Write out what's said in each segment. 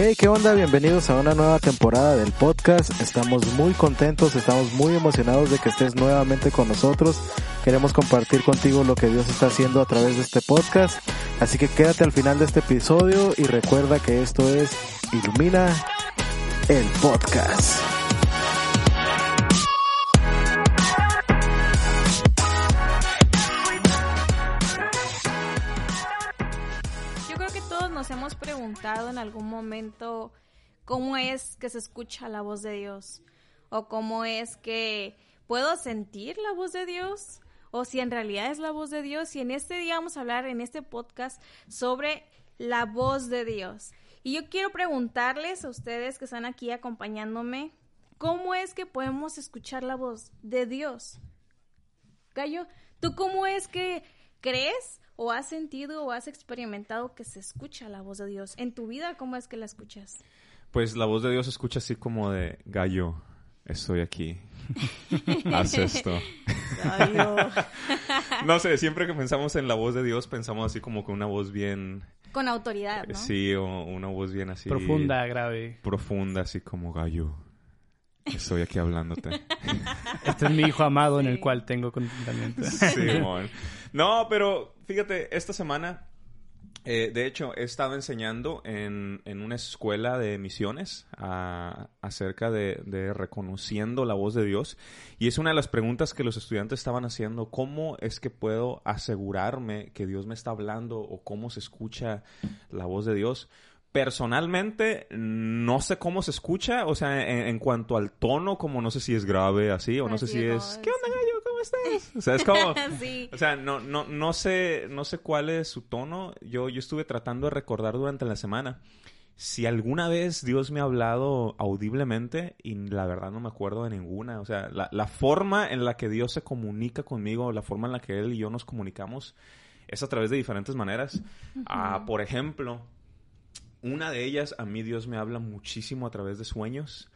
Hey, ¿qué onda? Bienvenidos a una nueva temporada del podcast. Estamos muy contentos, estamos muy emocionados de que estés nuevamente con nosotros. Queremos compartir contigo lo que Dios está haciendo a través de este podcast. Así que quédate al final de este episodio y recuerda que esto es Ilumina el podcast. En algún momento cómo es que se escucha la voz de Dios o cómo es que puedo sentir la voz de Dios o si en realidad es la voz de Dios y en este día vamos a hablar en este podcast sobre la voz de Dios. Y yo quiero preguntarles a ustedes que están aquí acompañándome, ¿cómo es que podemos escuchar la voz de Dios? Gallo, ¿tú cómo es que crees o has sentido o has experimentado que se escucha la voz de Dios? En tu vida, ¿cómo es que la escuchas? Pues la voz de Dios se escucha así como de gallo, estoy aquí. Haz esto. Gallo. no sé, siempre que pensamos en la voz de Dios pensamos así como con una voz bien... Con autoridad, ¿no? Sí, o una voz bien así... Profunda, grave. Profunda, así como gallo. Estoy aquí hablándote. Este es mi hijo amado en Sí. el cual tengo contentamiento. Simón. No, pero fíjate, esta semana, eh, de hecho, he estado enseñando en, en una escuela de misiones a- acerca de, de reconociendo la voz de Dios. Y es una de las preguntas que los estudiantes estaban haciendo. ¿Cómo es que puedo asegurarme que Dios me está hablando o cómo se escucha la voz de Dios? Personalmente, no sé cómo se escucha, o sea, en, en cuanto al tono, como no sé si es grave así, o no sé si es. ¿qué onda, gallo? ¿Cómo estás? O sea, es como, sí. o sea, no, no, no sé, no sé cuál es su tono. Yo, yo estuve tratando de recordar durante la semana si alguna vez Dios me ha hablado audiblemente y la verdad no me acuerdo de ninguna. O sea, la, la forma en la que Dios se comunica conmigo, la forma en la que Él y yo nos comunicamos es a través de diferentes maneras. Ah, por ejemplo, una de ellas, a mí Dios me habla muchísimo a través de sueños.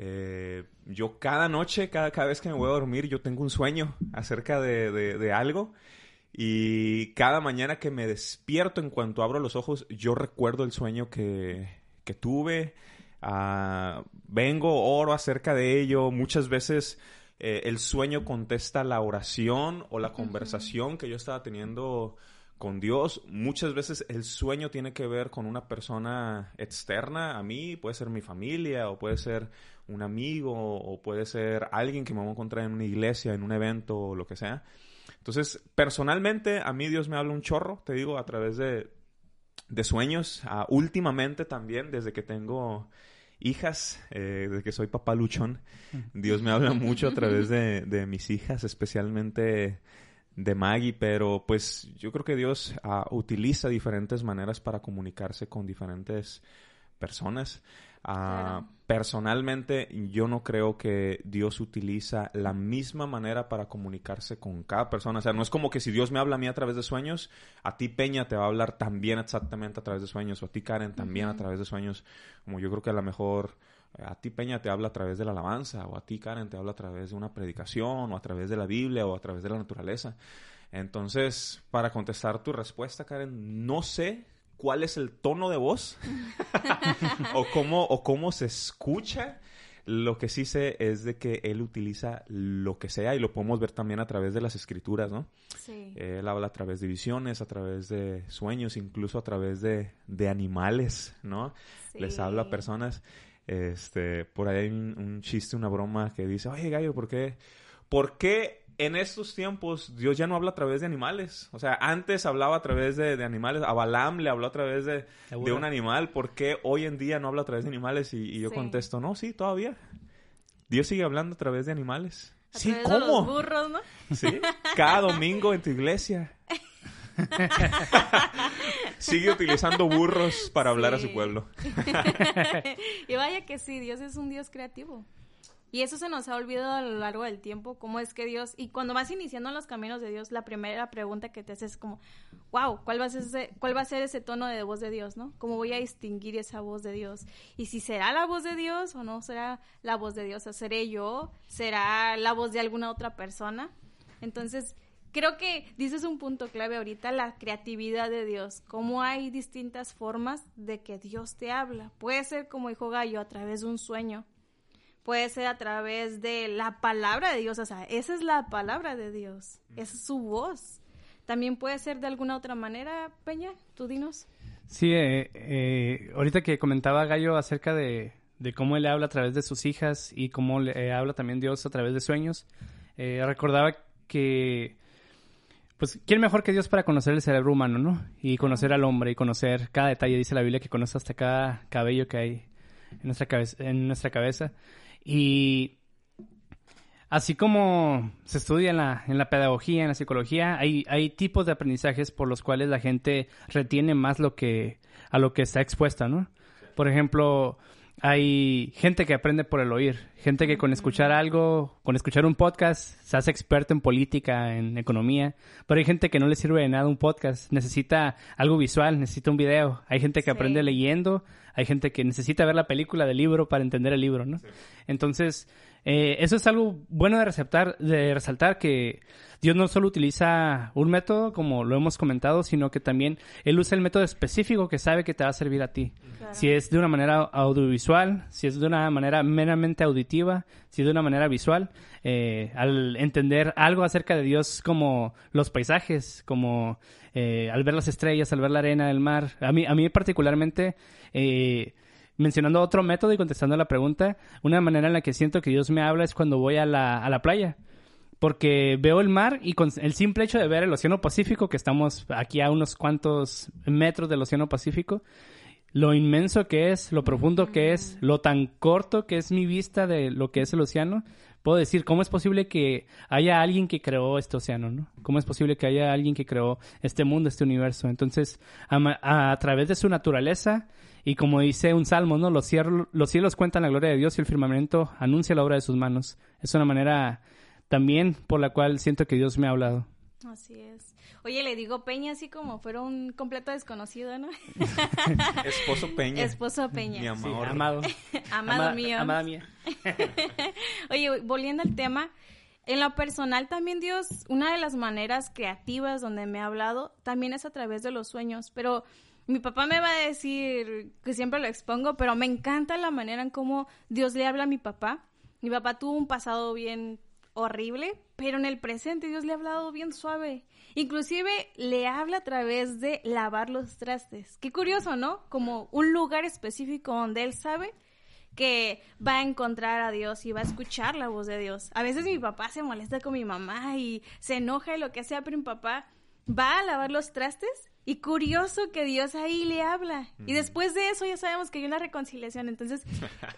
Eh, yo cada noche, cada, cada vez que me voy a dormir, yo tengo un sueño acerca de, de- de algo. Y cada mañana que me despierto, en cuanto abro los ojos, yo recuerdo el sueño que, que tuve. Ah, vengo, oro acerca de ello. Muchas veces eh, el sueño contesta la oración o la conversación que yo estaba teniendo con Dios. Muchas veces el sueño tiene que ver con una persona externa a mí, puede ser mi familia o puede ser un amigo o puede ser alguien que me voy a encontrar en una iglesia, en un evento o lo que sea. Entonces, personalmente, a mí Dios me habla un chorro, te digo, a través de, de sueños. Últimamente también, desde que tengo hijas, eh, desde que soy papá luchón, Dios me habla mucho a través de, de mis hijas, especialmente de Maggie, pero pues yo creo que Dios ah, utiliza diferentes maneras para comunicarse con diferentes personas. Claro. Personalmente, yo no creo que Dios utiliza la misma manera para comunicarse con cada persona. O sea, no es como que si Dios me habla a mí a través de sueños, a ti Peña te va a hablar también exactamente a través de sueños, o a ti Karen también a través de sueños. Como yo creo que a lo mejor eh, a ti Peña te habla a través de la alabanza, o a ti Karen te habla a través de una predicación, o a través de la Biblia, o a través de la naturaleza. Entonces, para contestar tu respuesta, Karen, no sé cuál es el tono de voz o cómo o cómo se escucha. Lo que sí sé es de que él utiliza lo que sea y lo podemos ver también a través de las escrituras, ¿no? Sí. Él habla a través de visiones, a través de sueños, incluso a través de, de animales, ¿no? Les Sí. habla a personas. Este, por ahí hay un, un chiste, una broma que dice, oye, gallo, ¿por qué? ¿Por qué en estos tiempos Dios ya no habla a través de animales? O sea, antes hablaba a través de, de animales, a Balaam le habló a través de, de un animal, ¿por qué hoy en día no habla a través de animales? Y, y yo Sí. contesto, no, sí, todavía. Dios sigue hablando a través de animales. A Sí, través de los ¿cómo? burros, ¿no? Sí, cada domingo en tu iglesia. Sigue utilizando burros para hablar a su pueblo. y vaya que sí, Dios es un Dios creativo. Y eso se nos ha olvidado a lo largo del tiempo, cómo es que Dios, y cuando vas iniciando los caminos de Dios, la primera pregunta que te haces es como, wow, ¿cuál va a ser ese, cuál va a ser ese tono de voz de Dios, no? ¿Cómo voy a distinguir esa voz de Dios? Y si será la voz de Dios o no será la voz de Dios, o seré yo, será la voz de alguna otra persona. Entonces, creo que dices un punto clave ahorita, la creatividad de Dios. Cómo hay distintas formas de que Dios te habla. Puede ser, como dijo Gallo, a través de un sueño. Puede ser a través de la palabra de Dios. O sea, esa es la palabra de Dios. Esa es su voz. También puede ser de alguna otra manera, Peña. Tú dinos. Sí, eh, eh, ahorita que comentaba Gallo acerca de, de, cómo él habla a través de sus hijas y cómo le eh, habla también Dios a través de sueños, eh, recordaba que pues, ¿quién mejor que Dios para conocer el cerebro humano, no? Y conocer al hombre y conocer cada detalle. Dice la Biblia que conoce hasta cada cabello que hay en nuestra cabeza. En nuestra cabeza. Y así como se estudia en la, en la pedagogía, en la psicología, hay, hay tipos de aprendizajes por los cuales la gente retiene más lo que, a lo que está expuesta, ¿no? Por ejemplo, hay gente que aprende por el oír, gente que con escuchar algo, con escuchar un podcast, se hace experto en política, en economía, pero hay gente que no le sirve de nada un podcast, necesita algo visual, necesita un video, hay gente que sí. aprende leyendo, hay gente que necesita ver la película del libro para entender el libro, ¿no? Sí. Entonces, eh, eso es algo bueno de, resaltar, de resaltar que Dios no solo utiliza un método, como lo hemos comentado, sino que también Él usa el método específico que sabe que te va a servir a ti. Claro. Si es de una manera audiovisual, si es de una manera meramente auditiva, si es de una manera visual, eh, al entender algo acerca de Dios como los paisajes, como eh, al ver las estrellas, al ver la arena del mar. A mí, a mí particularmente... Eh, mencionando otro método y contestando la pregunta, una manera en la que siento que Dios me habla es cuando voy a la, a la playa. Porque veo el mar y con el simple hecho de ver el Océano Pacífico, que estamos aquí a unos cuantos metros del Océano Pacífico, lo inmenso que es, lo profundo que es, lo tan corto que es mi vista de lo que es el océano, puedo decir, ¿cómo es posible que haya alguien que creó este océano, no? ¿Cómo es posible que haya alguien que creó este mundo, este universo? Entonces, a través de su naturaleza, y como dice un salmo, ¿no? Los cielos, los cielos cuentan la gloria de Dios y el firmamento anuncia la obra de sus manos. Es una manera también por la cual siento que Dios me ha hablado. Así es. Oye, le digo Peña así como fuera un completo desconocido, ¿no? Esposo Peña. Esposo Peña. Mi amor. Sí, amado. amado Ama, mío. Amada mía. Oye, volviendo al tema, en lo personal también Dios, una de las maneras creativas donde me ha hablado también es a través de los sueños, pero mi papá me va a decir que siempre lo expongo, pero me encanta la manera en cómo Dios le habla a mi papá. Mi papá tuvo un pasado bien horrible, pero en el presente Dios le ha hablado bien suave. Inclusive le habla a través de lavar los trastes. Qué curioso, ¿no? Como un lugar específico donde él sabe que va a encontrar a Dios y va a escuchar la voz de Dios. A veces mi papá se molesta con mi mamá y se enoja y lo que sea, pero mi papá va a lavar los trastes y curioso que Dios ahí le habla. Y después de eso ya sabemos que hay una reconciliación. Entonces,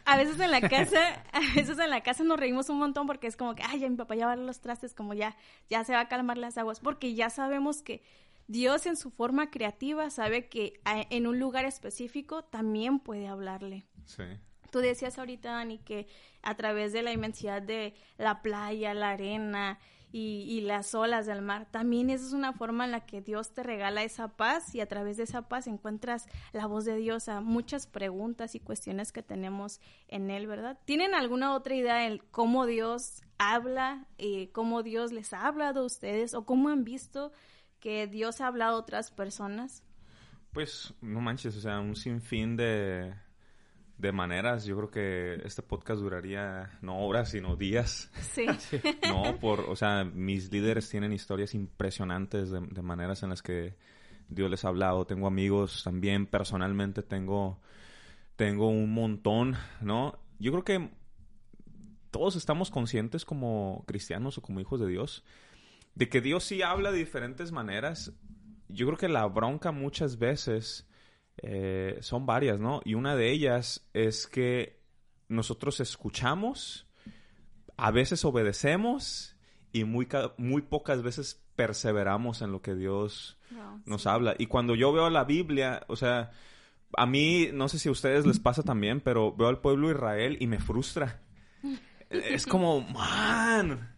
a veces en la casa, a veces en la casa nos reímos un montón porque es como que, ay, ya mi papá ya va a los trastes, como ya, ya se va a calmar las aguas, porque ya sabemos que Dios en su forma creativa sabe que en un lugar específico también puede hablarle. Sí. Tú decías ahorita, Dani, que a través de la inmensidad de la playa, la arena, y, y, las olas del mar. También esa es una forma en la que Dios te regala esa paz y a través de esa paz encuentras la voz de Dios a muchas preguntas y cuestiones que tenemos en Él, ¿verdad? ¿Tienen alguna otra idea de cómo Dios habla, eh, cómo Dios les ha hablado a ustedes o cómo han visto que Dios ha hablado a otras personas? Pues no manches, o sea, un sinfín de, de maneras. Yo creo que este podcast duraría no horas, sino días. Sí. no, por, o sea, mis líderes tienen historias impresionantes de, de, maneras en las que Dios les ha hablado. Tengo amigos también, personalmente tengo, tengo un montón, ¿no? Yo creo que todos estamos conscientes como cristianos o como hijos de Dios de que Dios sí habla de diferentes maneras. Yo creo que la bronca muchas veces eh, son varias, ¿no? Y una de ellas es que nosotros escuchamos, a veces obedecemos y muy, muy pocas veces perseveramos en lo que Dios no, nos sí. habla. Y cuando yo veo la Biblia, o sea, a mí, no sé si a ustedes les pasa también, pero veo al pueblo de Israel y me frustra. es como, man,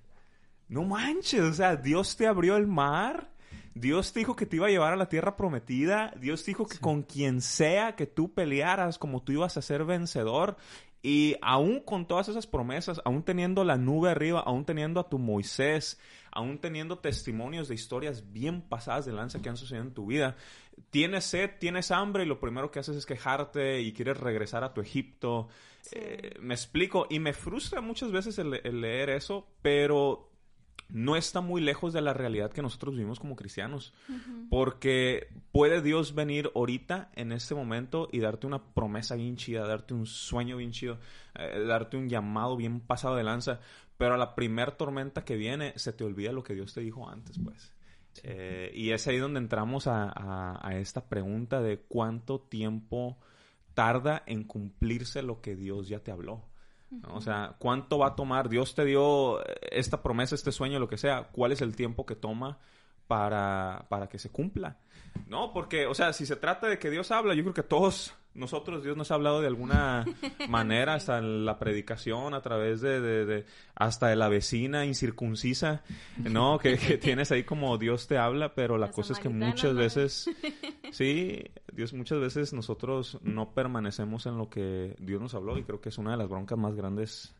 no manches, o sea, Dios te abrió el mar Dios te dijo que te iba a llevar a la tierra prometida. Dios dijo que sí. con quien sea que tú pelearas, como tú ibas a ser vencedor. Y aún con todas esas promesas, aún teniendo la nube arriba, aún teniendo a tu Moisés, aún teniendo testimonios de historias bien pasadas de lanza que han sucedido en tu vida, tienes sed, tienes hambre y lo primero que haces es quejarte y quieres regresar a tu Egipto. Eh, me explico y me frustra muchas veces el, el leer eso, pero no está muy lejos de la realidad que nosotros vivimos como cristianos. Porque puede Dios venir ahorita, en este momento, y darte una promesa bien chida, darte un sueño bien chido, eh, darte un llamado bien pasado de lanza. Pero a la primer tormenta que viene, se te olvida lo que Dios te dijo antes, pues. Eh, y es ahí donde entramos a, a esta pregunta de cuánto tiempo tarda en cumplirse lo que Dios ya te habló. O sea, ¿cuánto va a tomar? Dios te dio esta promesa, este sueño, lo que sea. ¿Cuál es el tiempo que toma para, para que se cumpla? No, porque, o sea, si se trata de que Dios habla, yo creo que todos nosotros, Dios nos ha hablado de alguna manera, hasta en la predicación, a través de, de, hasta de la vecina incircuncisa, ¿no? Que, tienes ahí como Dios te habla, pero la cosa es que muchas veces, sí, Dios, muchas veces nosotros no permanecemos en lo que Dios nos habló y creo que es una de las broncas más grandes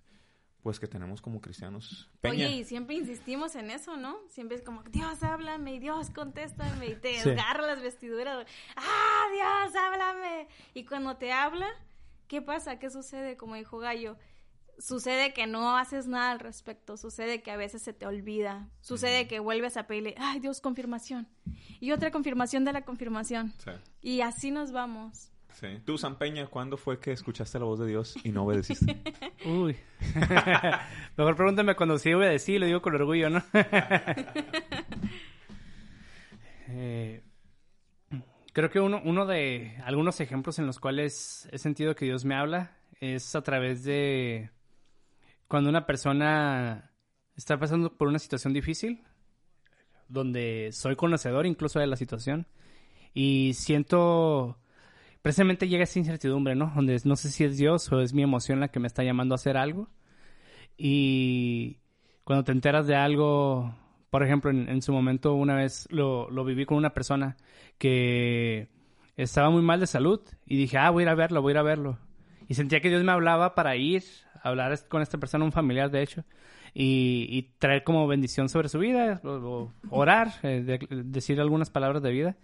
pues que tenemos como cristianos. Oye, y siempre insistimos en eso, ¿no? Siempre es como, Dios, háblame, Dios, contéstame, y te agarra las vestiduras, ¡ah, Dios, háblame! Y cuando te habla, ¿qué pasa? ¿Qué sucede? Como dijo Gallo, sucede que no haces nada al respecto, sucede que a veces se te olvida, sucede que vuelves a pedirle, ¡ay, Dios, confirmación! Y otra confirmación de la confirmación. Y así nos vamos. Sí. Tú, San Peña, ¿cuándo fue que escuchaste la voz de Dios y no obedeciste? Uy. Mejor pregúntame cuando sí obedecí, lo digo con orgullo, ¿no? Eh, creo que uno, uno de algunos ejemplos en los cuales he sentido que Dios me habla es a través de cuando una persona está pasando por una situación difícil, donde soy conocedor incluso de la situación, y siento precisamente llega esa incertidumbre, ¿no? Donde no sé si es Dios o es mi emoción la que me está llamando a hacer algo. Y cuando te enteras de algo, por ejemplo, en, su momento una vez lo, lo, viví con una persona que estaba muy mal de salud y dije, ah, voy a ir a verlo, voy a ir a verlo. Y sentía que Dios me hablaba para ir hablar con esta persona, un familiar de hecho, y, traer como bendición sobre su vida, o, orar, eh, decir algunas palabras de vida.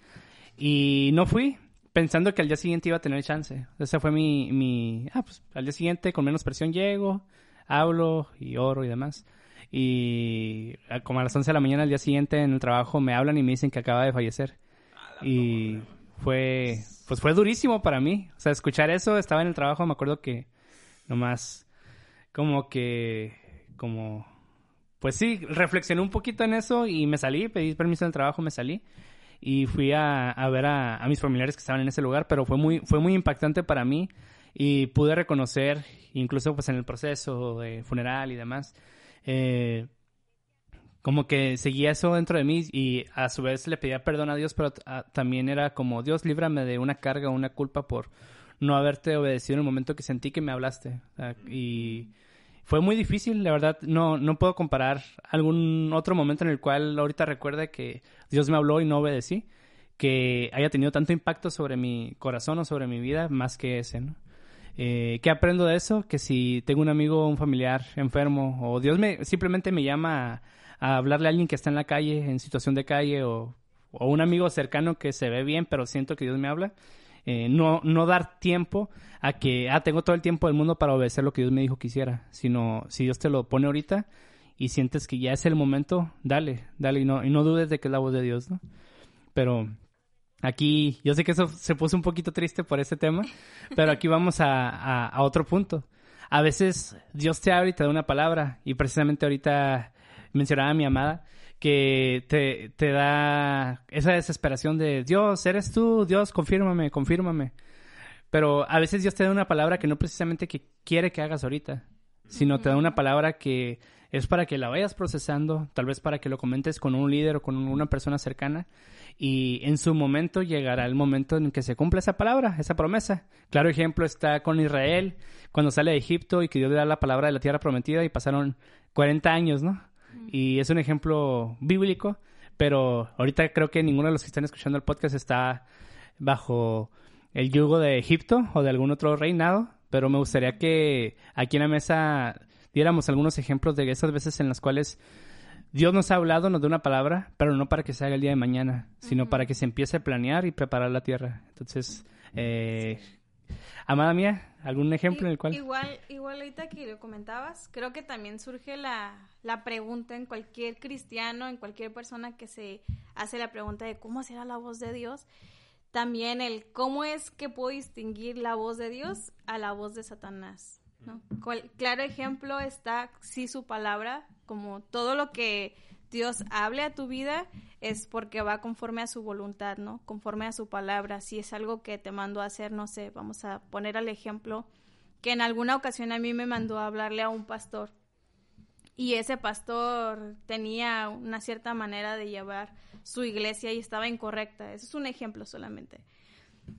Y no fui, pensando que al día siguiente iba a tener chance. Ese fue mi, mi, ah, pues al día siguiente con menos presión llego, hablo y oro y demás. Y como a las 11 de la mañana al día siguiente en el trabajo me hablan y me dicen que acaba de fallecer. Y fue, pues fue durísimo para mí. O sea, escuchar eso, estaba en el trabajo, me acuerdo que nomás como que, como, pues sí, reflexioné un poquito en eso y me salí, pedí permiso en el trabajo, me salí. Y fui a, ver a, mis familiares que estaban en ese lugar, pero fue muy, fue muy impactante para mí y pude reconocer, incluso pues en el proceso de funeral y demás, eh, como que seguía eso dentro de mí y a su vez le pedía perdón a Dios, pero también era como, Dios, líbrame de una carga, una culpa por no haberte obedecido en el momento que sentí que me hablaste. y fue muy difícil, la verdad, no, no puedo comparar algún otro momento en el cual ahorita recuerde que Dios me habló y no obedecí, que haya tenido tanto impacto sobre mi corazón o sobre mi vida más que ese. Eh, ¿Qué aprendo de eso? Que si tengo un amigo un familiar enfermo o Dios me simplemente me llama a, hablarle a alguien que está en la calle, en situación de calle o, o un amigo cercano que se ve bien pero siento que Dios me habla, eh, no, no dar tiempo a que, ah, tengo todo el tiempo del mundo para obedecer lo que Dios me dijo que hiciera, sino si Dios te lo pone ahorita y sientes que ya es el momento, dale, dale y no, y no dudes de que es la voz de Dios, ¿no? Pero aquí, yo sé que eso se puso un poquito triste por ese tema, pero aquí vamos a, a otro punto. A veces Dios te abre y te da una palabra y precisamente ahorita mencionaba a mi amada que te, te da esa desesperación de Dios, eres tú, Dios, confírmame, confírmame. Pero a veces Dios te da una palabra que no precisamente que quiere que hagas ahorita, sino te da una palabra que es para que la vayas procesando, tal vez para que lo comentes con un líder o con una persona cercana y en su momento llegará el momento en que se cumpla esa palabra, esa promesa. Claro ejemplo está con Israel cuando sale de Egipto y que Dios le da la palabra de la tierra prometida y pasaron 40 años, ¿no? Y es un ejemplo bíblico, pero ahorita creo que ninguno de los que están escuchando el podcast está bajo el yugo de Egipto o de algún otro reinado, pero me gustaría que aquí en la mesa diéramos algunos ejemplos de esas veces en las cuales Dios nos ha hablado, nos da una palabra, pero no para que se haga el día de mañana, sino para que se empiece a planear y preparar la tierra. Entonces, eh, amada mía, ¿algún ejemplo en el cual? Igual, igual ahorita que lo comentabas, creo que también surge la, la pregunta en cualquier cristiano, en cualquier persona que se hace la pregunta de cómo será la voz de Dios también el cómo es que puedo distinguir la voz de Dios a la voz de Satanás. ¿no? claro ejemplo está sí su palabra, como todo lo que Dios hable a tu vida es porque va conforme a su voluntad, ¿no? Conforme a su palabra. Si es algo que te mandó a hacer, no sé, vamos a poner al ejemplo que en alguna ocasión a mí me mandó a hablarle a un pastor y ese pastor tenía una cierta manera de llevar su iglesia y estaba incorrecta. Eso es un ejemplo solamente.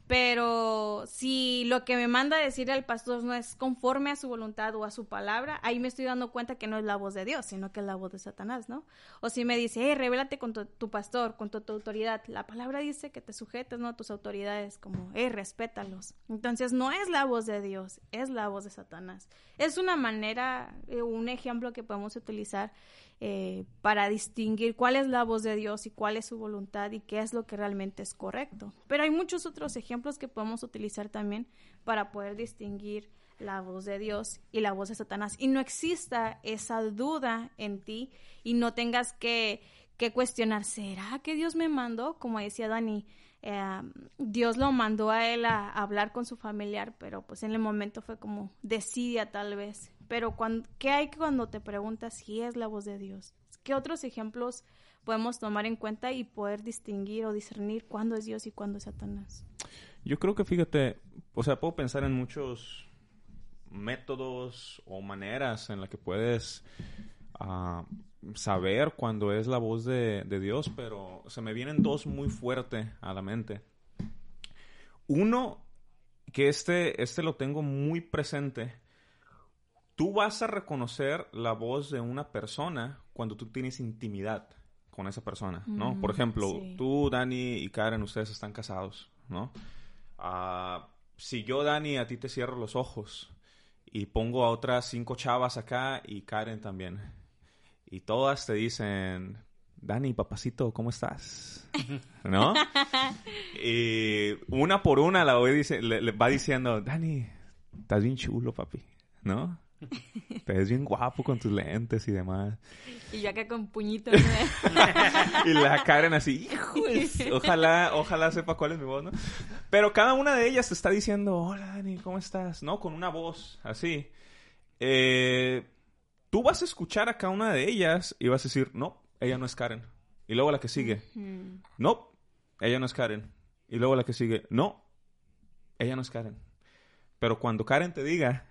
Pero si lo que me manda a decir el pastor no es conforme a su voluntad o a su palabra, ahí me estoy dando cuenta que no es la voz de Dios, sino que es la voz de Satanás, ¿no? O si me dice, eh, revélate con tu, pastor, con tu, autoridad. La palabra dice que te sujetes, ¿no? Tus autoridades, como, eh, respétalos. Entonces no es la voz de Dios, es la voz de Satanás. Es una manera, eh, un ejemplo que podemos utilizar eh, para distinguir cuál es la voz de Dios y cuál es su voluntad y qué es lo que realmente es correcto. Pero hay muchos otros ejemplos que podemos utilizar también para poder distinguir la voz de Dios y la voz de Satanás y no exista esa duda en ti y no tengas que, que cuestionar, ¿será que Dios me mandó? Como decía Dani, eh, Dios lo mandó a él a, hablar con su familiar, pero pues en el momento fue como decía tal vez. Pero cuando, ¿qué hay cuando te preguntas si es la voz de Dios? ¿Qué otros ejemplos podemos tomar en cuenta y poder distinguir o discernir cuándo es Dios y cuándo es Satanás? Yo creo que fíjate, o sea, puedo pensar en muchos métodos o maneras en las que puedes uh, saber cuándo es la voz de, de, Dios, pero se me vienen dos muy fuertes a la mente. Uno, que este, este lo tengo muy presente, tú vas a reconocer la voz de una persona cuando tú tienes intimidad con esa persona, ¿no? Mm, Por ejemplo, tú, Dani y Karen, ustedes están casados, ¿no? Ah, si yo, Dani, a ti te cierro los ojos y pongo a otras cinco chavas acá y Karen también, y todas te dicen, Dani, papacito, ¿cómo estás? ¿No? y una por una la voy dice, le va diciendo, Dani, estás bien chulo, papi, ¿no? Te ves bien guapo con tus lentes y demás. Y yo acá con puñitos. y la Karen así, hijo, ojalá, ojalá sepa cuál es mi voz, ¿no? Pero cada una de ellas te está diciendo, hola Dani, ¿cómo estás? ¿No? Con una voz así. Eh, tú vas a escuchar a cada una de ellas y vas a decir, no, ella no es Karen. Y luego la que sigue, no, ella no es Karen. Y luego la que sigue, no, ella no es Karen. Pero cuando Karen te diga,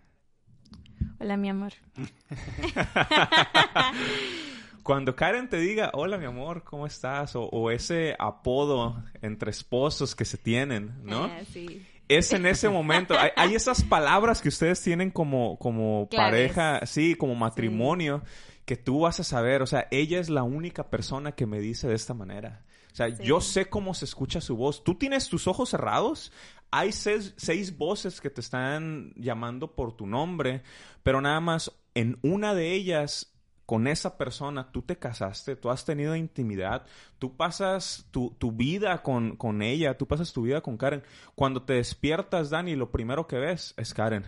Hola, mi amor. Cuando Karen te diga, hola, mi amor, ¿cómo estás? O, ese apodo entre esposos que se tienen, ¿no? Ah, sí. Es en ese momento. Hay, esas palabras que ustedes tienen como, como pareja, sí, como matrimonio, que tú vas a saber. O sea, ella es la única persona que me dice de esta manera. O sea, yo sé cómo se escucha su voz. Tú tienes tus ojos cerrados. Hay seis, voces que te están llamando por tu nombre, pero nada más en una de ellas con esa persona, tú te casaste, tú has tenido intimidad, tú pasas tu, vida con, con, ella, tú pasas tu vida con Karen. Cuando te despiertas, Dani, lo primero que ves es Karen.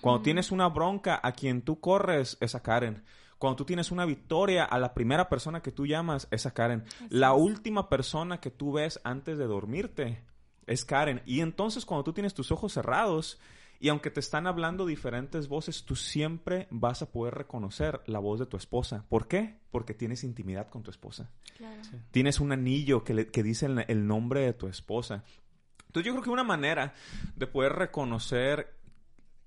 Cuando tienes una bronca, a quien tú corres es a Karen. Cuando tú tienes una victoria, a la primera persona que tú llamas es a Karen. la última persona que tú ves antes de dormirte es Karen. Y entonces cuando tú tienes tus ojos cerrados y aunque te están hablando diferentes voces, tú siempre vas a poder reconocer la voz de tu esposa. ¿Por qué? Porque tienes intimidad con tu esposa. Tienes un anillo que, que dice el nombre de tu esposa. Entonces yo creo que una manera de poder reconocer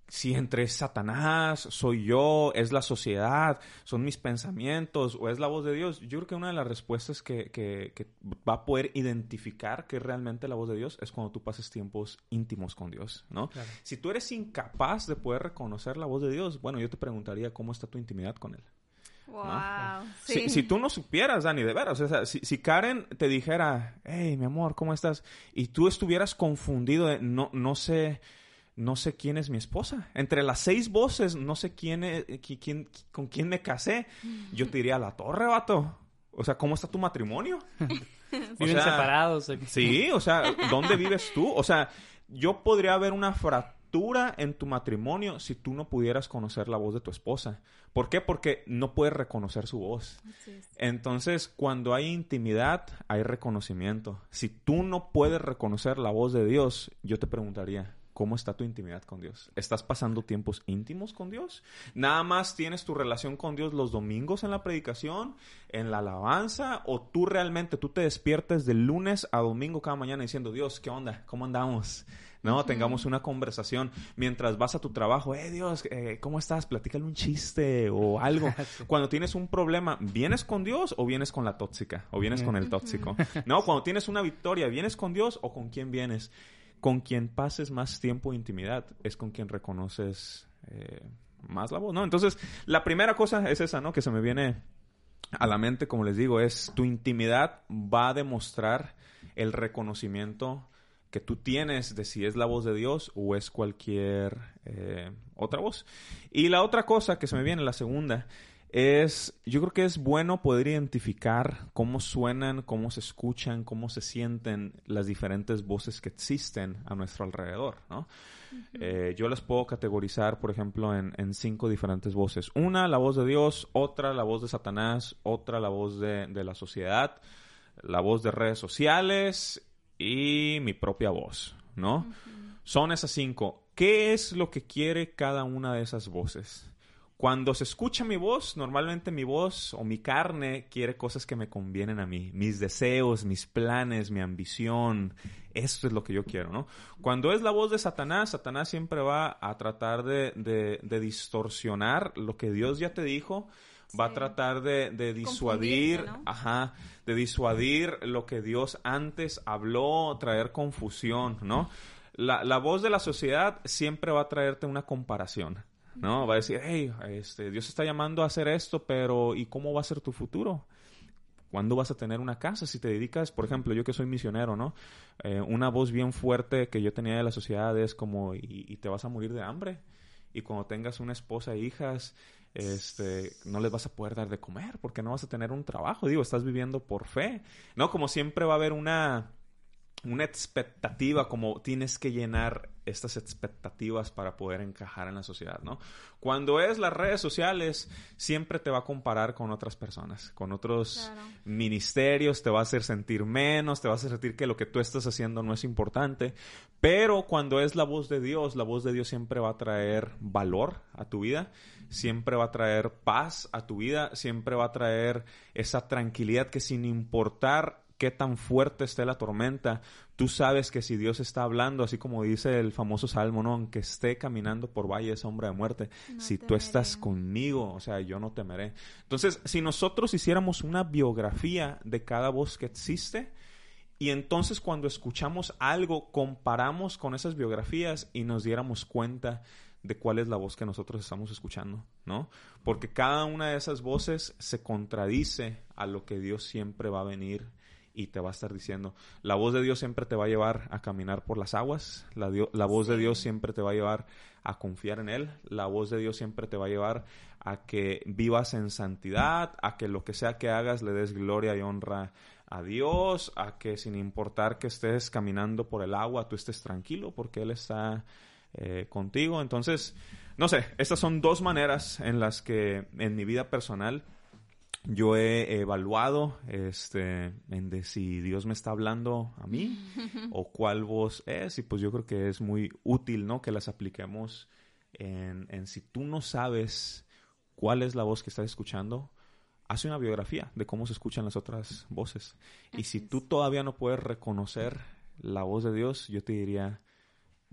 si entre Satanás, soy yo, es la sociedad, son mis pensamientos o es la voz de Dios, yo creo que una de las respuestas que, que, va a poder identificar que es realmente la voz de Dios es cuando tú pases tiempos íntimos con Dios, ¿no? Si tú eres incapaz de poder reconocer la voz de Dios, bueno, yo te preguntaría cómo está tu intimidad con Él. Wow, si, tú no supieras, Dani, de veras, o sea, si, si, Karen te dijera, hey, mi amor, ¿cómo estás? Y tú estuvieras confundido, de, no, no sé no sé quién es mi esposa. Entre las seis voces, no sé quién, es, quién, con quién me casé. Yo te diría, a la torre, vato. O sea, ¿cómo está tu matrimonio? Viven separados. Sí, o sea, ¿dónde vives tú? O sea, yo podría ver una fractura en tu matrimonio si tú no pudieras conocer la voz de tu esposa. ¿Por qué? Porque no puedes reconocer su voz. Entonces, cuando hay intimidad, hay reconocimiento. Si tú no puedes reconocer la voz de Dios, yo te preguntaría, ¿Cómo está tu intimidad con Dios? ¿Estás pasando tiempos íntimos con Dios? ¿Nada más tienes tu relación con Dios los domingos en la predicación, en la alabanza? ¿O tú realmente, tú te despiertes de lunes a domingo cada mañana diciendo, Dios, ¿qué onda? ¿Cómo andamos? No, tengamos una conversación mientras vas a tu trabajo. Eh, Dios, eh, ¿cómo estás? Platícale un chiste o algo. Cuando tienes un problema, ¿vienes con Dios o vienes con la tóxica? ¿O vienes con el tóxico? No, cuando tienes una victoria, ¿vienes con Dios o con quién vienes? Con quien pases más tiempo de intimidad es con quien reconoces eh, más la voz, ¿no? Entonces, la primera cosa es esa, ¿no? Que se me viene a la mente, como les digo, es tu intimidad va a demostrar el reconocimiento que tú tienes de si es la voz de Dios o es cualquier eh, otra voz. Y la otra cosa que se me viene, la segunda, es, yo creo que es bueno poder identificar cómo suenan, cómo se escuchan, cómo se sienten las diferentes voces que existen a nuestro alrededor, ¿no? Eh, yo las puedo categorizar, por ejemplo, en, cinco diferentes voces. Una, la voz de Dios, otra, la voz de Satanás, otra, la voz de, la sociedad, la voz de redes sociales y mi propia voz, ¿no? Son esas cinco. ¿Qué es lo que quiere cada una de esas voces? Cuando se escucha mi voz, normalmente mi voz o mi carne quiere cosas que me convienen a mí, mis deseos, mis planes, mi ambición, esto es lo que yo quiero, ¿no? Cuando es la voz de Satanás, Satanás siempre va a tratar de, distorsionar lo que Dios ya te dijo, va a tratar de, disuadir, ajá, de disuadir lo que Dios antes habló, traer confusión, ¿no? La, la voz de la sociedad siempre va a traerte una comparación. ¿No? Va a decir, hey, este, Dios está llamando a hacer esto, pero ¿y cómo va a ser tu futuro? ¿Cuándo vas a tener una casa? Si te dedicas, por ejemplo, yo que soy misionero, ¿no? Eh, una voz bien fuerte que yo tenía de la sociedad es como, y, te vas a morir de hambre. Y cuando tengas una esposa e hijas, este, no les vas a poder dar de comer porque no vas a tener un trabajo. Digo, estás viviendo por fe. ¿No? Como siempre va a haber una, una expectativa, como tienes que llenar estas expectativas para poder encajar en la sociedad, ¿no? Cuando es las redes sociales, siempre te va a comparar con otras personas, con otros ministerios, te va a hacer sentir menos, te va a hacer sentir que lo que tú estás haciendo no es importante, pero cuando es la voz de Dios, la voz de Dios siempre va a traer valor a tu vida, siempre va a traer paz a tu vida, siempre va a traer esa tranquilidad que sin importar qué tan fuerte esté la tormenta, tú sabes que si Dios está hablando, así como dice el famoso Salmo, ¿no? Aunque esté caminando por valle de sombra de muerte, si tú estás conmigo, o sea, yo no temeré. Entonces, si nosotros hiciéramos una biografía de cada voz que existe, y entonces cuando escuchamos algo, comparamos con esas biografías y nos diéramos cuenta de cuál es la voz que nosotros estamos escuchando, ¿no? Porque cada una de esas voces se contradice a lo que Dios siempre va a venir y te va a estar diciendo. La voz de Dios siempre te va a llevar a caminar por las aguas, la, la voz de Dios siempre te va a llevar a confiar en Él, la voz de Dios siempre te va a llevar a que vivas en santidad, a que lo que sea que hagas le des gloria y honra a Dios, a que sin importar que estés caminando por el agua, tú estés tranquilo porque Él está eh, contigo. Entonces, no sé, estas son dos maneras en las que en mi vida personal yo he evaluado este en de si Dios me está hablando a mí o cuál voz es y pues yo creo que es muy útil no que las apliquemos en, en si tú no sabes cuál es la voz que estás escuchando hace una biografía de cómo se escuchan las otras voces. Y si tú todavía no puedes reconocer la voz de Dios yo te diría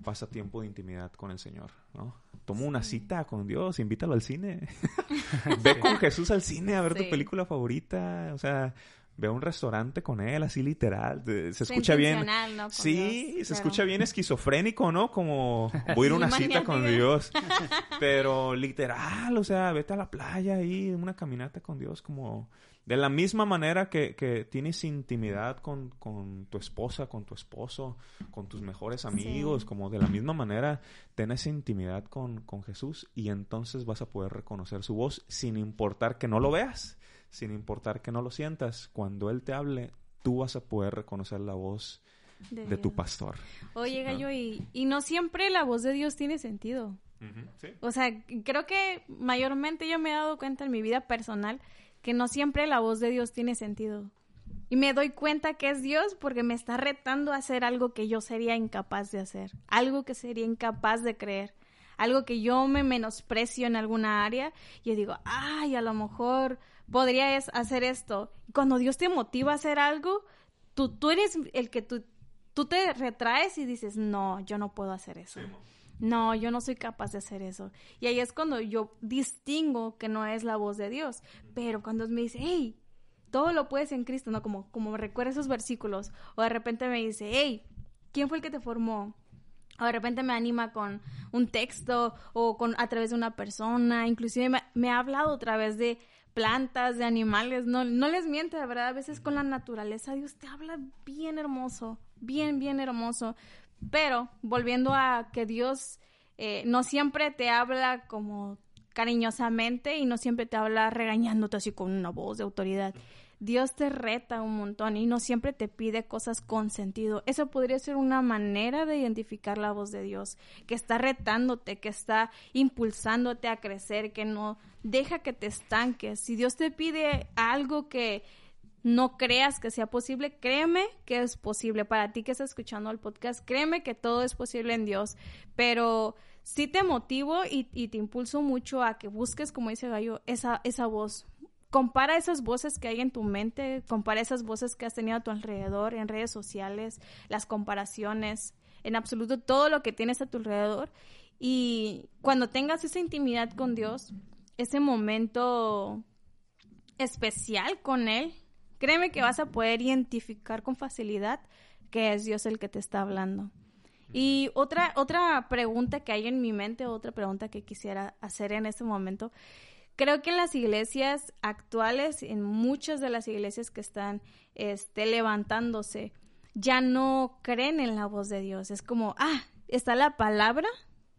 pasa tiempo de intimidad con el Señor, ¿no? Toma una cita con Dios, invítalo al cine. Ve con Jesús al cine a ver tu película favorita, o sea, ve a un restaurante con él, así literal. Se escucha bien. ¿no? sí, se escucha bien esquizofrénico, ¿no? Como voy a ir a una cita con Dios. Pero literal, o sea, vete a la playa ahí, una caminata con Dios, como de la misma manera que, que tienes intimidad con, con, tu esposa, con tu esposo, con tus mejores amigos, como de la misma manera, tienes intimidad con, con Jesús y entonces vas a poder reconocer su voz sin importar que no lo veas sin importar que no lo sientas, cuando Él te hable, tú vas a poder reconocer la voz de, tu pastor. Oye, Gallo, y, y, no siempre la voz de Dios tiene sentido. O sea, creo que mayormente yo me he dado cuenta en mi vida personal que no siempre la voz de Dios tiene sentido. Y me doy cuenta que es Dios porque me está retando a hacer algo que yo sería incapaz de hacer, algo que sería incapaz de creer, algo que yo me menosprecio en alguna área. Y digo, ay, a lo mejor podría hacer esto. Cuando Dios te motiva a hacer algo, tú, tú eres el que tú, tú te retraes y dices, no, yo no puedo hacer eso. No, yo no soy capaz de hacer eso. Y ahí es cuando yo distingo que no es la voz de Dios. Pero cuando me dice, hey, todo lo puedes en Cristo, ¿no? Como, como recuerda esos versículos. O de repente me dice, hey, ¿quién fue el que te formó? O de repente me anima con un texto o con a través de una persona. Inclusive me, me ha hablado a través de plantas, de animales, no, no les miente, de verdad, a veces con la naturaleza Dios te habla bien hermoso, bien, bien hermoso, pero volviendo a que Dios eh, no siempre te habla como cariñosamente y no siempre te habla regañándote así con una voz de autoridad. Dios te reta un montón y no siempre te pide cosas con sentido. Eso podría ser una manera de identificar la voz de Dios, que está retándote, que está impulsándote a crecer, que no deja que te estanques. Si Dios te pide algo que no creas que sea posible, créeme que es posible. Para ti que estás escuchando el podcast, créeme que todo es posible en Dios. Pero sí te motivo y, y te impulso mucho a que busques, como dice Gallo, esa, esa voz compara esas voces que hay en tu mente, compara esas voces que has tenido a tu alrededor, en redes sociales, las comparaciones, en absoluto todo lo que tienes a tu alrededor. Y cuando tengas esa intimidad con Dios, ese momento especial con Él, créeme que vas a poder identificar con facilidad que es Dios el que te está hablando. Y otra, otra pregunta que hay en mi mente, otra pregunta que quisiera hacer en este momento, Creo que en las iglesias actuales, en muchas de las iglesias que están este, levantándose, ya no creen en la voz de Dios. Es como, ah, está la palabra,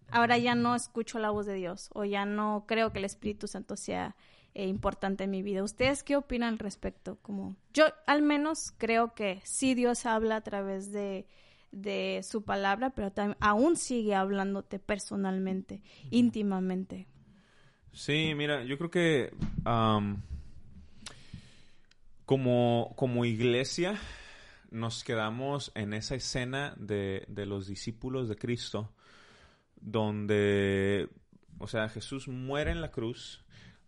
ahora ya no escucho la voz de Dios o ya no creo que el Espíritu Santo sea eh, importante en mi vida. ¿Ustedes qué opinan al respecto? Como yo al menos creo que sí Dios habla a través de, de su palabra, pero también aún sigue hablándote personalmente, íntimamente. Sí, mira, yo creo que como, como iglesia nos quedamos en esa escena de, de los discípulos de Cristo, donde, o sea, Jesús muere en la cruz,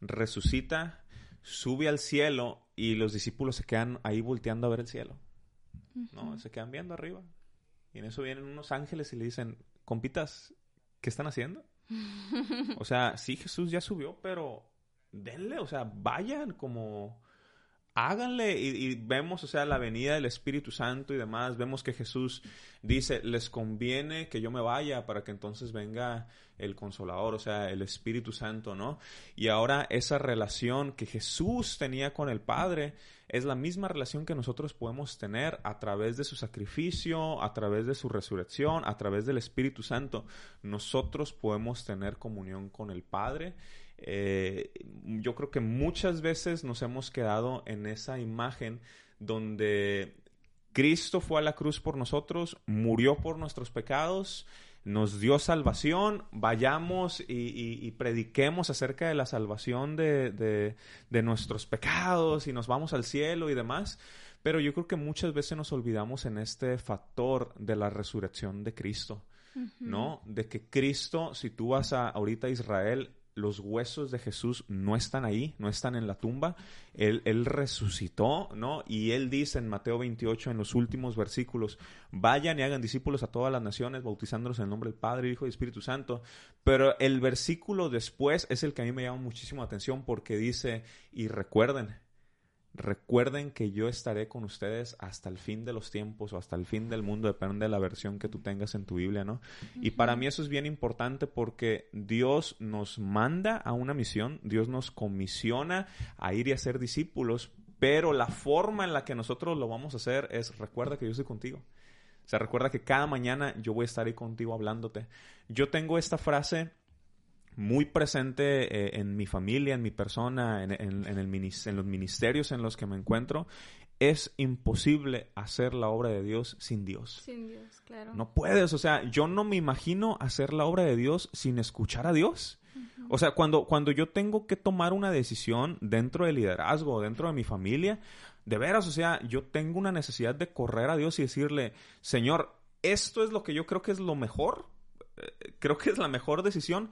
resucita, sube al cielo y los discípulos se quedan ahí volteando a ver el cielo. ¿No? Se quedan viendo arriba. Y en eso vienen unos ángeles y le dicen, compitas, ¿qué están haciendo? O sea, sí, Jesús ya subió, pero denle, o sea, vayan como háganle y, vemos, o sea, la venida del Espíritu Santo y demás, vemos que Jesús dice, les conviene que yo me vaya para que entonces venga el consolador, o sea, el Espíritu Santo, ¿no? Y ahora esa relación que Jesús tenía con el Padre es la misma relación que nosotros podemos tener a través de su sacrificio, a través de su resurrección, a través del Espíritu Santo. Nosotros podemos tener comunión con el Padre eh, yo creo que muchas veces nos hemos quedado en esa imagen donde Cristo fue a la cruz por nosotros, murió por nuestros pecados, nos dio salvación, vayamos y, prediquemos acerca de la salvación de, de, nuestros pecados y nos vamos al cielo y demás. Pero yo creo que muchas veces nos olvidamos en este factor de la resurrección de Cristo, ¿no? De que Cristo, si tú vas a ahorita a Israel, los huesos de Jesús no están ahí, no están en la tumba. Él, resucitó, ¿no? Y él dice en Mateo 28, en los últimos versículos, vayan y hagan discípulos a todas las naciones, bautizándolos en el nombre del Padre, Hijo y Espíritu Santo. Pero el versículo después es el que a mí me llama muchísimo la atención porque dice, y recuerden, recuerden que yo estaré con ustedes hasta el fin de los tiempos o hasta el fin del mundo, depende de la versión que tú tengas en tu Biblia, ¿no? Y para mí eso es bien importante porque Dios nos manda a una misión, Dios nos comisiona a ir y a ser discípulos, pero la forma en la que nosotros lo vamos a hacer es recuerda que yo estoy contigo. O sea, recuerda que cada mañana yo voy a estar ahí contigo hablándote. Yo tengo esta frase muy presente eh, en mi familia, en mi persona, en, en, el, en los ministerios en los que me encuentro. Es imposible hacer la obra de Dios sin Dios. Sin Dios, claro. No puedes, o sea, yo no me imagino hacer la obra de Dios sin escuchar a Dios. O sea, cuando, cuando yo tengo que tomar una decisión dentro del liderazgo, dentro de mi familia, de veras, o sea, yo tengo una necesidad de correr a Dios y decirle, Señor, esto es lo que yo creo que es lo mejor, eh, creo que es la mejor decisión,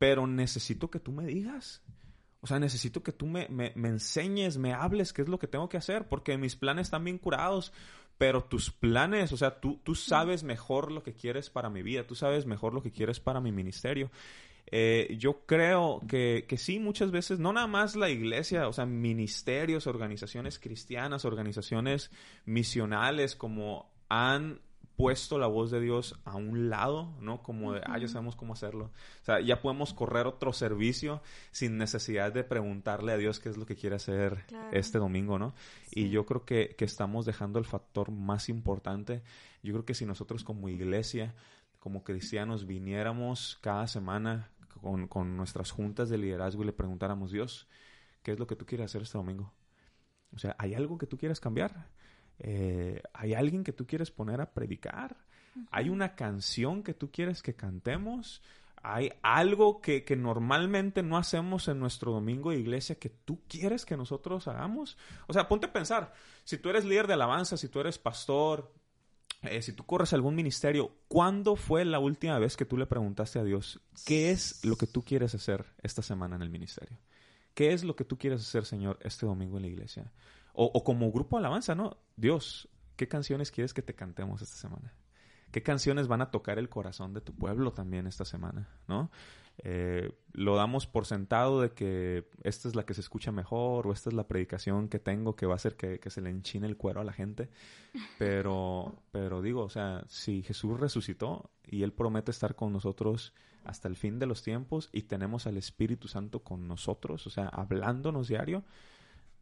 pero necesito que tú me digas. O sea, necesito que tú me, me, enseñes, me hables qué es lo que tengo que hacer, porque mis planes están bien curados, pero tus planes, o sea, tú, tú sabes mejor lo que quieres para mi vida, tú sabes mejor lo que quieres para mi ministerio. Eh, yo creo que, que, sí, muchas veces, no nada más la iglesia, o sea, ministerios, organizaciones cristianas, organizaciones misionales, como han puesto la voz de Dios a un lado, ¿no? Como de, ah, ya sabemos cómo hacerlo. O sea, ya podemos correr otro servicio sin necesidad de preguntarle a Dios qué es lo que quiere hacer este domingo, ¿no? Y yo creo que, que estamos dejando el factor más importante. Yo creo que si nosotros como iglesia, como cristianos, viniéramos cada semana con, con nuestras juntas de liderazgo y le preguntáramos, Dios, ¿qué es lo que tú quieres hacer este domingo? O sea, ¿hay algo que tú quieras cambiar? Eh, hay alguien que tú quieres poner a predicar, hay una canción que tú quieres que cantemos, hay algo que, que, normalmente no hacemos en nuestro domingo de iglesia que tú quieres que nosotros hagamos. O sea, ponte a pensar, si tú eres líder de alabanza, si tú eres pastor, eh, si tú corres algún ministerio, ¿cuándo fue la última vez que tú le preguntaste a Dios qué es lo que tú quieres hacer esta semana en el ministerio? ¿Qué es lo que tú quieres hacer, Señor, este domingo en la iglesia? O, como grupo alabanza, ¿no? Dios, ¿qué canciones quieres que te cantemos esta semana? ¿Qué canciones van a tocar el corazón de tu pueblo también esta semana, ¿no? Eh, lo damos por sentado de que esta es la que se escucha mejor o esta es la predicación que tengo que va a hacer que, que, se le enchine el cuero a la gente. Pero, pero digo, o sea, si Jesús resucitó y Él promete estar con nosotros hasta el fin de los tiempos y tenemos al Espíritu Santo con nosotros, o sea, hablándonos diario,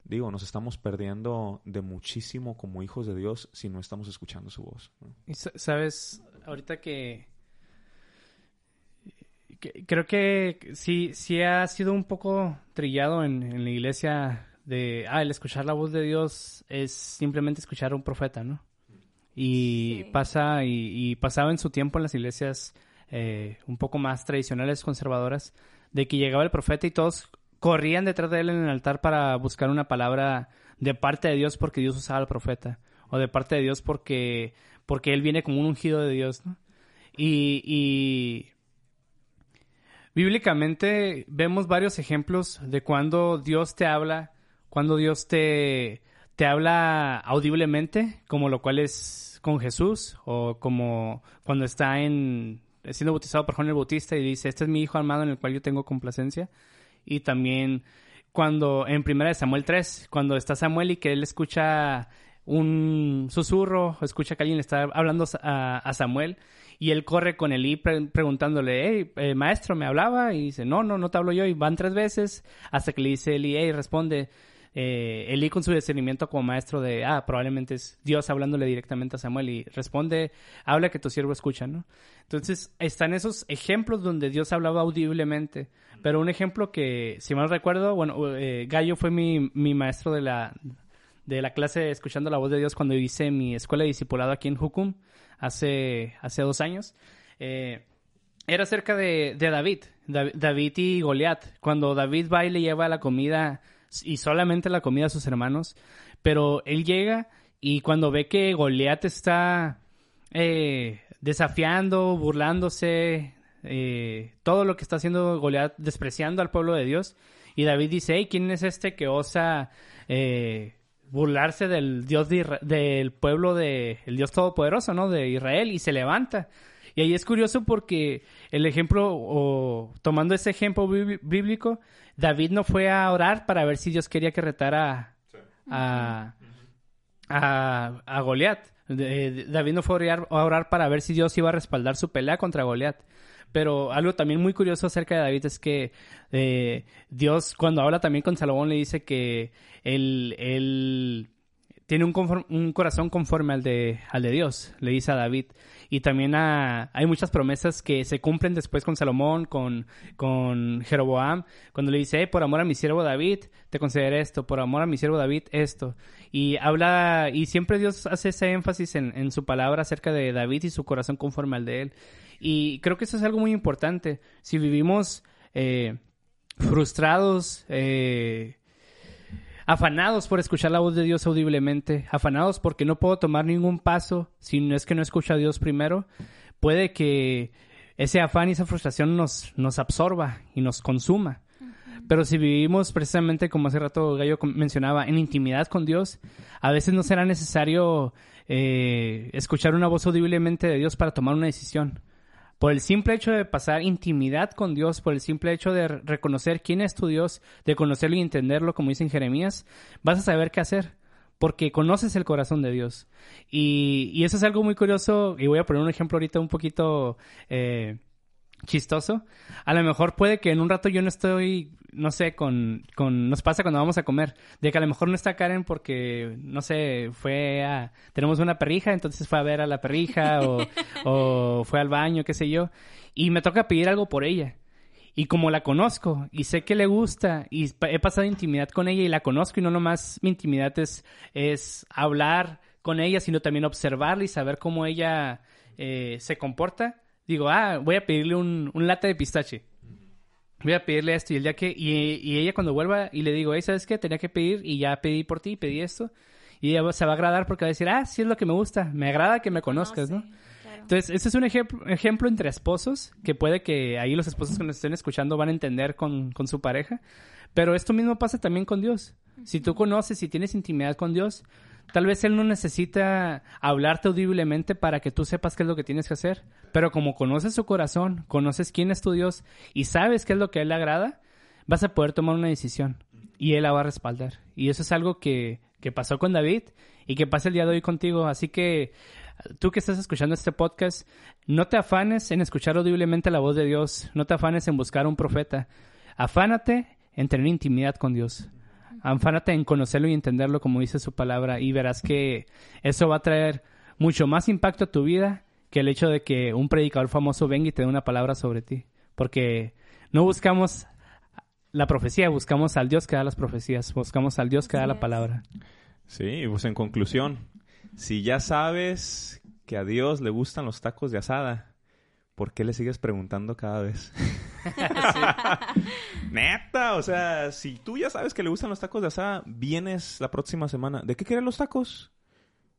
digo, nos estamos perdiendo de muchísimo como hijos de Dios si no estamos escuchando su voz. Y sabes, ahorita que, creo que sí, sí ha sido un poco trillado en, la iglesia de, ah, el escuchar la voz de Dios es simplemente escuchar a un profeta, ¿no? Y pasa, y, pasaba en su tiempo en las iglesias eh, un poco más tradicionales, conservadoras, de que llegaba el profeta y todos corrían detrás de él en el altar para buscar una palabra de parte de Dios porque Dios usaba al profeta o de parte de Dios porque porque él viene como un ungido de Dios, ¿no? Y, y bíblicamente vemos varios ejemplos de cuando Dios te habla, cuando Dios te te habla audiblemente, como lo cual es con Jesús o como cuando está en siendo bautizado por Juan el Bautista y dice, "Este es mi hijo amado en el cual yo tengo complacencia." Y también cuando en primera de Samuel 3, cuando está Samuel y que él escucha un susurro, escucha que alguien está hablando a, Samuel y él corre con Elí preguntándole, hey, eh, maestro, ¿me hablaba? Y dice, no, no, no te hablo yo. Y van tres veces hasta que le dice Elí, hey, responde, eh, Elí con su discernimiento como maestro de, ah, probablemente es Dios hablándole directamente a Samuel y responde, habla que tu siervo escucha, ¿no? Entonces, están esos ejemplos donde Dios hablaba audiblemente, pero un ejemplo que, si mal recuerdo, bueno, eh, Gallo fue mi, mi maestro de la, de la clase Escuchando la Voz de Dios cuando hice mi escuela de discipulado aquí en Jucum hace, hace dos años. Eh, era acerca de, de David, David y Goliat. Cuando David va y le lleva la comida y solamente la comida a sus hermanos, pero él llega y cuando ve que Goliat está eh, desafiando, burlándose, eh, todo lo que está haciendo Goliat, despreciando al pueblo de Dios, y David dice, hey, ¿quién es este que osa eh, burlarse del Dios del pueblo de el Dios todopoderoso, ¿no? De Israel y se levanta. Y ahí es curioso porque el ejemplo, o tomando ese ejemplo bíblico, David no fue a orar para ver si Dios quería que retara a, a, a Goliat. David no fue a orar, a orar para ver si Dios iba a respaldar su pelea contra Goliat. Pero algo también muy curioso acerca de David es que eh, Dios, cuando habla también con Salomón, le dice que él, él tiene un, un corazón conforme al de, al de Dios, le dice a David. Y también hay muchas promesas que se cumplen después con Salomón, con, con Jeroboam, cuando le dice, "Eh, por amor a mi siervo David, te concederé esto, por amor a mi siervo David, esto. Y habla, y siempre Dios hace ese énfasis en, en su palabra acerca de David y su corazón conforme al de él. Y creo que eso es algo muy importante. Si vivimos eh, frustrados, eh, afanados por escuchar la voz de Dios audiblemente, afanados porque no puedo tomar ningún paso si no es que no escucho a Dios primero, puede que ese afán y esa frustración nos, nos absorba y nos consuma. Pero si vivimos precisamente, como hace rato Gallo mencionaba, en intimidad con Dios, a veces no será necesario eh, escuchar una voz audiblemente de Dios para tomar una decisión. Por el simple hecho de pasar intimidad con Dios, por el simple hecho de re- reconocer quién es tu Dios, de conocerlo y entenderlo, como dice en Jeremías, vas a saber qué hacer, porque conoces el corazón de Dios. Y, y eso es algo muy curioso, y voy a poner un ejemplo ahorita un poquito eh, chistoso. A lo mejor puede que en un rato yo no estoy, no sé, con, con, nos pasa cuando vamos a comer, de que a lo mejor no está Karen porque, no sé, fue a, tenemos una perrija, entonces fue a ver a la perrija o, o fue al baño, qué sé yo, y me toca pedir algo por ella. Y como la conozco y sé que le gusta y he pasado intimidad con ella y la conozco y no nomás mi intimidad es, es hablar con ella, sino también observarla y saber cómo ella eh, se comporta, digo, ah, voy a pedirle un, un latte de pistache. Voy a pedirle esto y el día que... Y, y ella cuando vuelva y le digo, hey, ¿sabes qué? Tenía que pedir y ya pedí por ti, pedí esto. Y ella se va a agradar porque va a decir, ah, sí es lo que me gusta. Me agrada que me conozcas, ¿no? sí, claro. Entonces, este es un ejemplo, ejemplo entre esposos, que puede que ahí los esposos que nos estén escuchando van a entender con, con su pareja, pero esto mismo pasa también con Dios. Si tú conoces y tienes intimidad con Dios, tal vez Él no necesita hablarte audiblemente para que tú sepas qué es lo que tienes que hacer, pero como conoces su corazón, conoces quién es tu Dios y sabes qué es lo que a Él le agrada, vas a poder tomar una decisión y Él la va a respaldar. Y eso es algo que, que pasó con David y que pasa el día de hoy contigo. Así que tú que estás escuchando este podcast, no te afanes en escuchar audiblemente la voz de Dios, no te afanes en buscar un profeta. Afánate en tener intimidad con Dios. Afánate en conocerlo y entenderlo como dice su palabra y verás que eso va a traer mucho más impacto a tu vida que el hecho de que un predicador famoso venga y te dé una palabra sobre ti. Porque no buscamos la profecía, buscamos al Dios que da las profecías, buscamos al Dios que da la palabra. Sí, pues en conclusión, si ya sabes que a Dios le gustan los tacos de asada, ¿por qué le sigues preguntando cada vez? Neta, o sea, si tú ya sabes que le gustan los tacos de asada, vienes la próxima semana, ¿de qué quieren los tacos?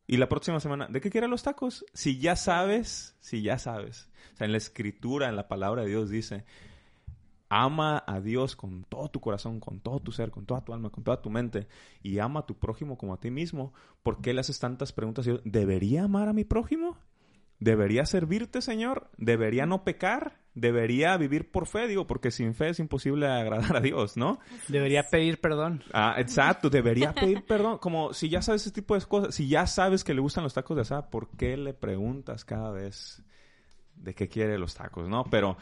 Y la próxima semana, ¿de qué quieren los tacos? Si ya sabes, si ya sabes. O sea, en la escritura, en la palabra de Dios dice, ama a Dios con todo tu corazón, con todo tu ser, con toda tu alma, con toda tu mente, y ama a tu prójimo como a ti mismo. ¿Por qué le haces tantas preguntas? ¿Debería amar a mi prójimo? ¿Debería servirte, Señor? ¿Debería no pecar? ¿Debería vivir por fe? Digo, porque sin fe es imposible agradar a Dios, ¿no? Debería pedir perdón. Ah, exacto, debería pedir perdón. Como si ya sabes ese tipo de cosas, si ya sabes que le gustan los tacos de asada, ¿por qué le preguntas cada vez de qué quiere los tacos, no? Pero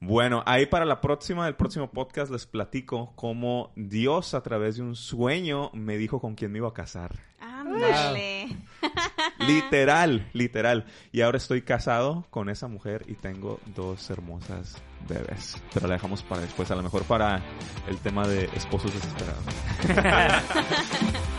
bueno, ahí para la próxima, el próximo podcast les platico cómo Dios a través de un sueño me dijo con quién me iba a casar. Ándale. Literal, literal. Y ahora estoy casado con esa mujer y tengo dos hermosas bebés. Pero la dejamos para después, a lo mejor para el tema de esposos desesperados.